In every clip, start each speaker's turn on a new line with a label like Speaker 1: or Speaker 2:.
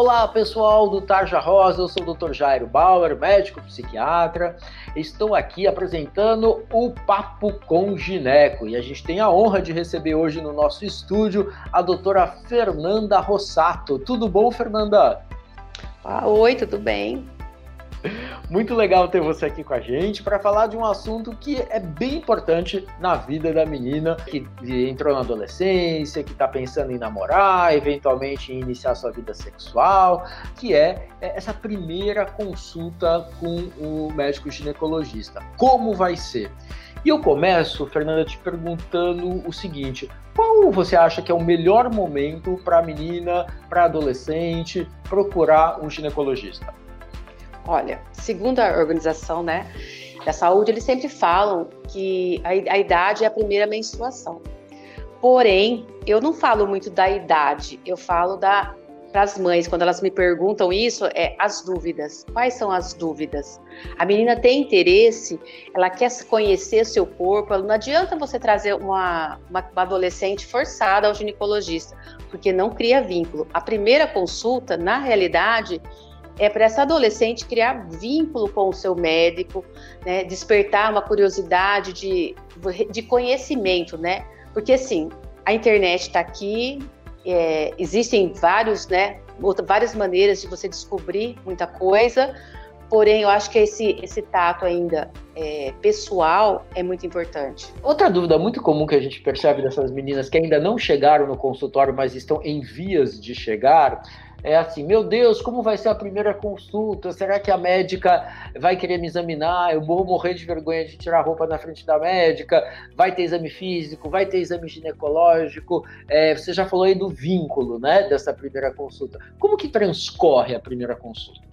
Speaker 1: Olá pessoal do Tarja Rosa, eu sou o Dr. Jairo Bauer, médico psiquiatra. Estou aqui apresentando o Papo com Gineco e a gente tem a honra de receber hoje no nosso estúdio a doutora Fernanda Rossato. Tudo bom, Fernanda?
Speaker 2: Ah, oi, tudo bem?
Speaker 1: Muito legal ter você aqui com a gente para falar de um assunto que é bem importante na vida da menina que entrou na adolescência, que está pensando em namorar, eventualmente em iniciar sua vida sexual, que é, é essa primeira consulta com o médico ginecologista. Como vai ser? E eu começo, Fernanda, te perguntando o seguinte: qual você acha que é o melhor momento para a menina, para adolescente, procurar um ginecologista?
Speaker 2: Olha, segundo a organização, né, da saúde, eles sempre falam que a, a idade é a primeira menstruação. Porém, eu não falo muito da idade, eu falo da para as mães, quando elas me perguntam isso, é as dúvidas. Quais são as dúvidas? A menina tem interesse, ela quer conhecer seu corpo, não adianta você trazer uma, uma, uma adolescente forçada ao ginecologista, porque não cria vínculo. A primeira consulta, na realidade, é para essa adolescente criar vínculo com o seu médico, né, despertar uma curiosidade de, de conhecimento, né? Porque assim, a internet está aqui, é, existem vários, né, várias maneiras de você descobrir muita coisa, porém eu acho que esse, esse tato ainda é, pessoal é muito importante.
Speaker 1: Outra dúvida muito comum que a gente percebe dessas meninas que ainda não chegaram no consultório, mas estão em vias de chegar, é assim, meu Deus, como vai ser a primeira consulta? Será que a médica vai querer me examinar? Eu vou morrer de vergonha de tirar a roupa na frente da médica? Vai ter exame físico? Vai ter exame ginecológico? É, você já falou aí do vínculo, né, dessa primeira consulta. Como que transcorre a primeira consulta?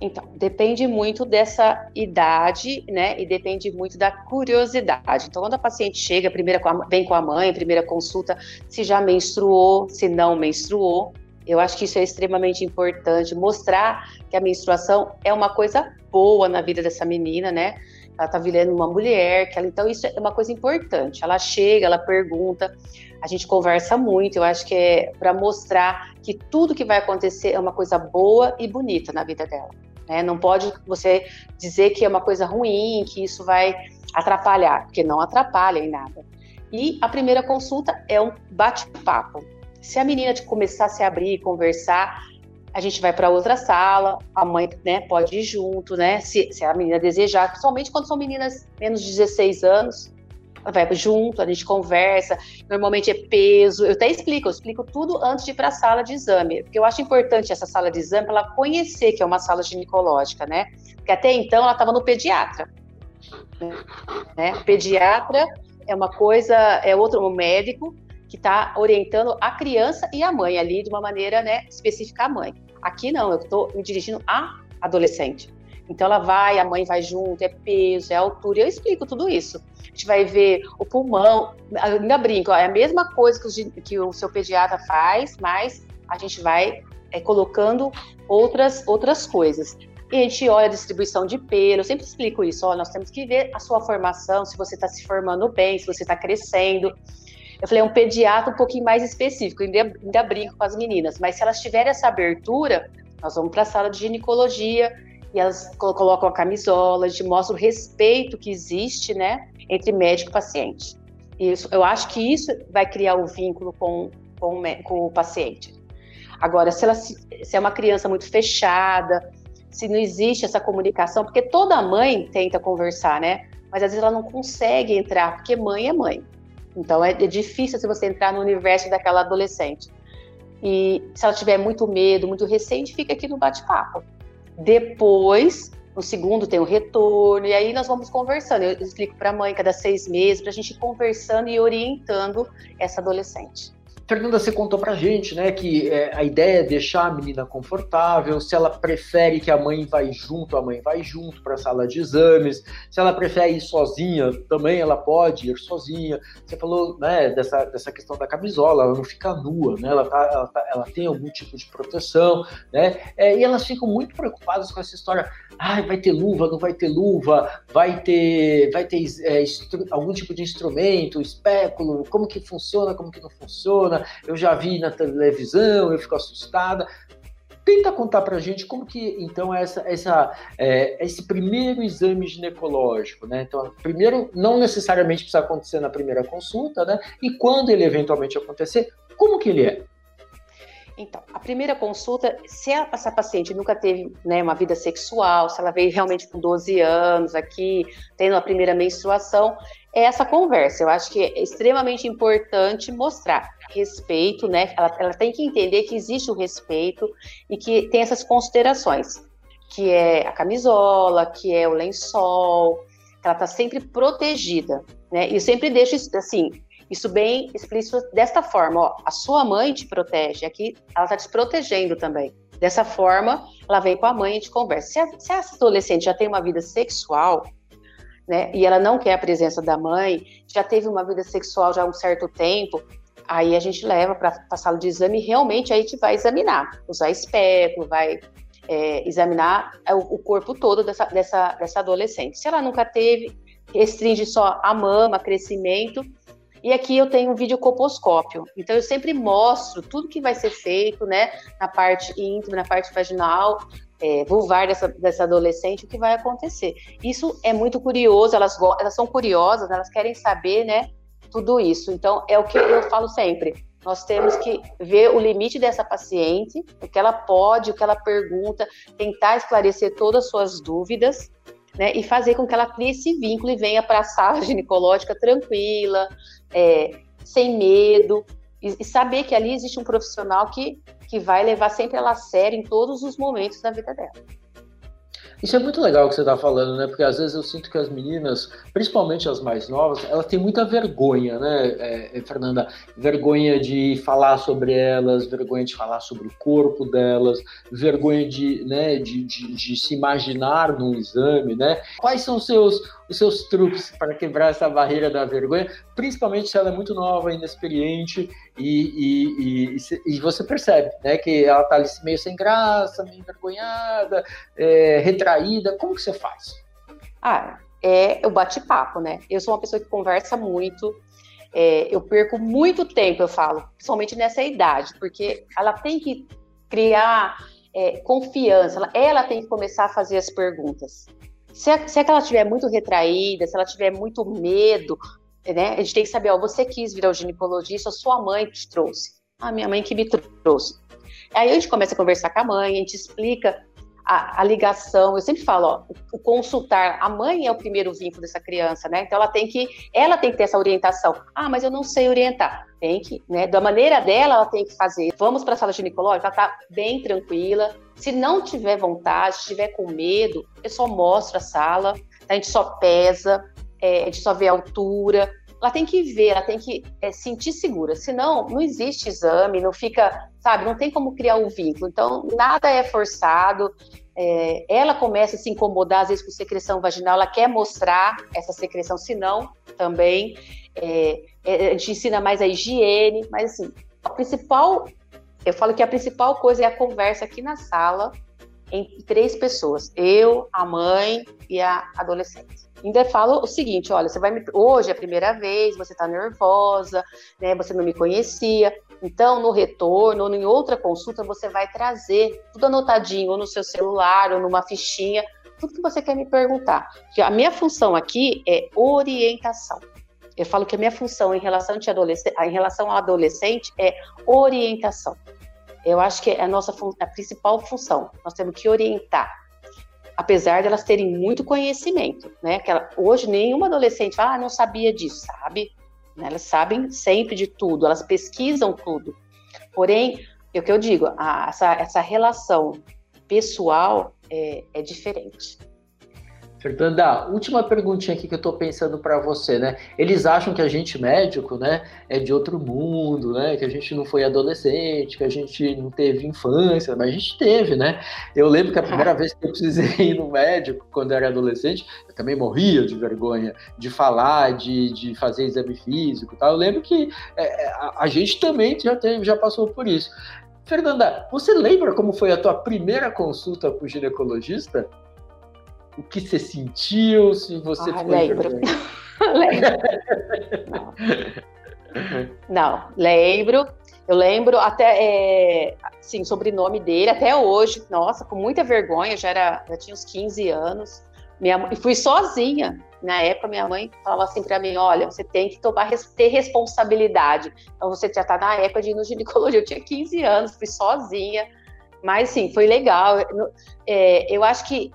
Speaker 2: Então, depende muito dessa idade, né? E depende muito da curiosidade. Então, quando a paciente chega, primeira vem com a mãe, primeira consulta, se já menstruou, se não menstruou, eu acho que isso é extremamente importante, mostrar que a menstruação é uma coisa boa na vida dessa menina, né? Ela tá virando uma mulher, que ela, então isso é uma coisa importante. Ela chega, ela pergunta, a gente conversa muito. Eu acho que é para mostrar que tudo que vai acontecer é uma coisa boa e bonita na vida dela. Né? Não pode você dizer que é uma coisa ruim, que isso vai atrapalhar, porque não atrapalha em nada. E a primeira consulta é um bate-papo. Se a menina começar a se abrir e conversar, a gente vai para outra sala, a mãe né, pode ir junto, né? Se, se a menina desejar, principalmente quando são meninas menos de 16 anos, vai junto, a gente conversa. Normalmente é peso. Eu até explico, eu explico tudo antes de ir para a sala de exame, porque eu acho importante essa sala de exame para ela conhecer que é uma sala ginecológica, né? Porque até então ela estava no pediatra. Né? Pediatra é uma coisa, é outro um médico que está orientando a criança e a mãe ali de uma maneira né, específica a mãe. Aqui não, eu estou me dirigindo a adolescente. Então ela vai, a mãe vai junto, é peso, é altura, eu explico tudo isso. A gente vai ver o pulmão, ainda brinco, é a mesma coisa que o, que o seu pediatra faz, mas a gente vai é, colocando outras, outras coisas. E a gente olha a distribuição de pelo, eu sempre explico isso, ó, nós temos que ver a sua formação, se você está se formando bem, se você está crescendo. Eu falei, é um pediatra um pouquinho mais específico, ainda, ainda brinco com as meninas, mas se elas tiverem essa abertura, nós vamos para a sala de ginecologia e elas colocam a camisola, a gente mostra o respeito que existe, né, entre médico e paciente. Isso, eu acho que isso vai criar o um vínculo com, com, com, o paciente. Agora, se ela se é uma criança muito fechada, se não existe essa comunicação, porque toda mãe tenta conversar, né? Mas às vezes ela não consegue entrar, porque mãe é mãe. Então é, é difícil se você entrar no universo daquela adolescente. E se ela tiver muito medo, muito receio, fica aqui no bate-papo. Depois, no segundo tem o retorno, e aí nós vamos conversando. Eu explico para a mãe cada seis meses, para a gente ir conversando e orientando essa adolescente.
Speaker 1: Fernanda, você contou pra gente, né, que é, a ideia é deixar a menina confortável, se ela prefere que a mãe vai junto, a mãe vai junto para a sala de exames, se ela prefere ir sozinha, também ela pode ir sozinha. Você falou, né, dessa, dessa questão da camisola, ela não fica nua, né, ela, tá, ela, tá, ela tem algum tipo de proteção, né, é, e elas ficam muito preocupadas com essa história, ah, vai ter luva, não vai ter luva, vai ter, vai ter é, algum tipo de instrumento, espéculo, como que funciona, como que não funciona, eu já vi na televisão, eu fico assustada. Tenta contar para a gente como que, então, essa, essa, é, esse primeiro exame ginecológico, né? Então, primeiro, não necessariamente precisa acontecer na primeira consulta, né? E quando ele eventualmente acontecer, como que ele é?
Speaker 2: Então, a primeira consulta, se essa paciente nunca teve né, uma vida sexual, se ela veio realmente com 12 anos aqui, tendo a primeira menstruação, é essa conversa. Eu acho que é extremamente importante mostrar respeito, né? Ela, ela tem que entender que existe o respeito e que tem essas considerações, que é a camisola, que é o lençol, ela está sempre protegida, né? E eu sempre deixo assim, isso bem explícito desta forma, ó, a sua mãe te protege, aqui ela está te protegendo também. Dessa forma, ela vem com a mãe e te conversa. Se, a, se adolescente já tem uma vida sexual, né, e ela não quer a presença da mãe, já teve uma vida sexual já há um certo tempo, Aí a gente leva para a sala de exame e realmente aí gente vai examinar, usar espéculo, vai é, examinar o, o, corpo todo dessa, dessa, dessa adolescente. Se ela nunca teve, restringe só a mama, crescimento. E aqui eu tenho um videocoposcópio. Então eu sempre mostro tudo que vai ser feito, né, na parte íntima, na parte vaginal, é, vulvar dessa, dessa adolescente, o que vai acontecer. Isso é muito curioso, elas, elas são curiosas, elas querem saber, né, tudo isso. Então, é o que eu falo sempre. Nós temos que ver o limite dessa paciente, o que ela pode, o que ela pergunta, tentar esclarecer todas as suas dúvidas, né, e fazer com que ela crie esse vínculo e venha para a sala ginecológica tranquila, é, sem medo, e, e, saber que ali existe um profissional que, que vai levar sempre ela a sério em todos os momentos da vida dela.
Speaker 1: Isso é muito legal que você está falando, né? Porque às vezes eu sinto que as meninas, principalmente as mais novas, elas têm muita vergonha, né, é, é, Fernanda? Vergonha de falar sobre elas, vergonha de falar sobre o corpo delas, vergonha de, né, de, de, de se imaginar num exame, né? Quais são seus, os seus truques para quebrar essa barreira da vergonha, principalmente se ela é muito nova, inexperiente e, e, e, e você percebe né, que ela está ali meio sem graça, meio envergonhada, é, retraída. Como que você faz?
Speaker 2: Ah, é o bate-papo, né? Eu sou uma pessoa que conversa muito, é, eu perco muito tempo, eu falo, principalmente nessa idade, porque ela tem que criar é, confiança, ela, ela, tem que começar a fazer as perguntas. Se, a, se ela estiver muito retraída, se ela tiver muito medo, né? A gente tem que saber, ó, você quis virar ginecologista, sua mãe te trouxe. Ah, minha mãe que me trouxe. Aí a gente começa a conversar com a mãe, a gente explica a, a, ligação. Eu sempre falo, ó, o consultar. A mãe é o primeiro vínculo dessa criança, né? Então ela tem que, ela tem que ter essa orientação. Ah, mas eu não sei orientar. Tem que, né? Da maneira dela, ela tem que fazer. Vamos para a sala ginecológica, ela tá bem tranquila. Se não tiver vontade, se tiver com medo, eu só mostro a sala. A gente só pesa, é, a gente só vê a altura. Ela tem que ver, ela tem que é, sentir segura. Senão, não existe exame, não fica, sabe, não tem como criar um vínculo. Então, nada é forçado. É, ela começa a se incomodar, às vezes, com secreção vaginal, ela quer mostrar essa secreção, se não, também. É, é, a gente ensina mais a higiene, mas assim, a principal, eu falo que a principal coisa é a conversa aqui na sala, entre três pessoas, eu, a mãe e a adolescente ainda falo o seguinte: olha, você vai me... hoje é a primeira vez, você está nervosa, né? Você não me conhecia. Então, no retorno ou em outra consulta, você vai trazer tudo anotadinho, ou no seu celular, ou numa fichinha, tudo que você quer me perguntar. Porque a minha função aqui é orientação. Eu falo que a minha função em relação, em relação ao adolescente é orientação. Eu acho que é a nossa a principal função. Nós temos que orientar apesar de elas terem muito conhecimento, né? Que ela, hoje nenhuma adolescente fala, ah, não sabia disso, sabe? Né? Elas sabem sempre de tudo, elas pesquisam tudo. Porém, é o que eu digo, a, essa, essa relação pessoal é, é diferente.
Speaker 1: Fernanda, última perguntinha aqui que eu estou pensando para você, né? Eles acham que a gente médico, né, é de outro mundo, né? Que a gente não foi adolescente, que a gente não teve infância, mas a gente teve, né? Eu lembro que a primeira vez que eu precisei ir no médico, quando eu era adolescente, eu também morria de vergonha de falar, de, de fazer exame físico, tal. Eu lembro que é, a, a gente também já teve, já passou por isso. Fernanda, você lembra como foi a tua primeira consulta com o ginecologista? O que você sentiu, se você ah,
Speaker 2: foi lembro. lembro. Não. Não, lembro. Eu lembro até, é, sim, sobrenome dele, até hoje, nossa, com muita vergonha, já, era, já tinha uns 15 anos. Minha, e fui sozinha. Na época, minha mãe falava assim para mim: olha, você tem que tomar, ter responsabilidade. Então, você já está na época de ir no ginecologia. Eu tinha 15 anos, fui sozinha. Mas, sim, foi legal. É, eu acho que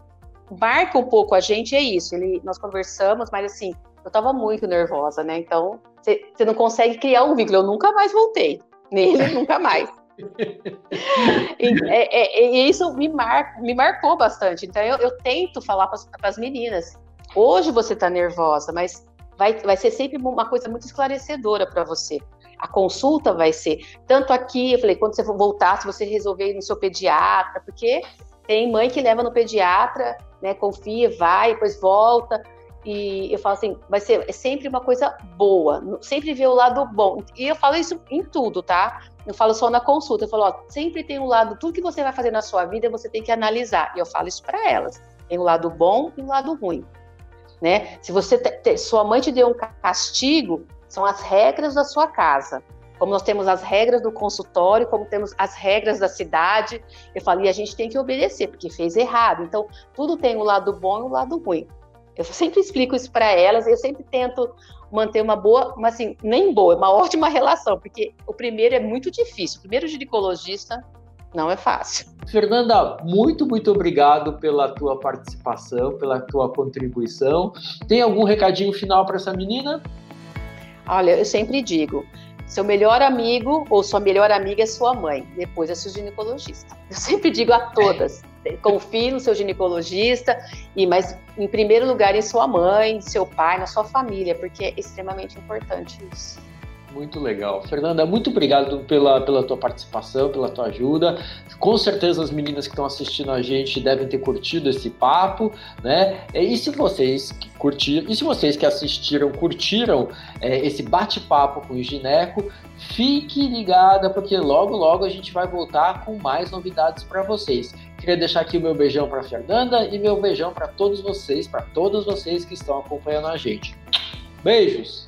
Speaker 2: marca um pouco a gente, é isso. Ele, nós conversamos, mas, assim, eu estava muito nervosa, né? Então, você não consegue criar um vínculo. Eu nunca mais voltei nele, nunca mais. e, é, é, isso me, mar, me marcou bastante. Então, eu, eu tento falar para as meninas: hoje você está nervosa, mas vai, vai ser sempre uma coisa muito esclarecedora para você. A consulta vai ser. Tanto aqui, eu falei, quando você voltar, se você resolver no seu pediatra, porque tem mãe que leva no pediatra, né, confia, vai, depois volta. E eu falo assim, vai ser é sempre uma coisa boa, sempre ver o lado bom. E eu falo isso em tudo, tá? Eu falo só na consulta, eu falo, ó, sempre tem um lado, tudo que você vai fazer na sua vida, você tem que analisar. E eu falo isso para elas. Tem um lado bom e um lado ruim, né? Se você te, sua mãe te deu um castigo, são as regras da sua casa. Como nós temos as regras do consultório, como temos as regras da cidade, eu falo, e a gente tem que obedecer, porque fez errado. Então, tudo tem o um lado bom e o um lado ruim. Eu sempre explico isso para elas, eu sempre tento manter uma boa, mas assim, nem boa, uma ótima relação, porque o primeiro é muito difícil. O primeiro ginecologista não é fácil.
Speaker 1: Fernanda, muito, muito obrigado pela tua participação, pela tua contribuição. Tem algum recadinho final para essa menina?
Speaker 2: Olha, eu sempre digo, seu melhor amigo ou sua melhor amiga é sua mãe, depois é seu ginecologista. Eu sempre digo a todas, confie no seu ginecologista, e mas em primeiro lugar em sua mãe, seu pai, na sua família, porque é extremamente importante isso.
Speaker 1: Muito legal. Fernanda, muito obrigado pela, pela tua participação, pela tua ajuda. Com certeza as meninas que estão assistindo a gente devem ter curtido esse papo, né? E se vocês que curtiram, e se vocês que assistiram curtiram é, esse bate-papo com o Gineco, fique ligada porque logo logo a gente vai voltar com mais novidades para vocês. Queria deixar aqui o meu beijão para Fernanda e meu beijão para todos vocês, para todos vocês que estão acompanhando a gente. Beijos.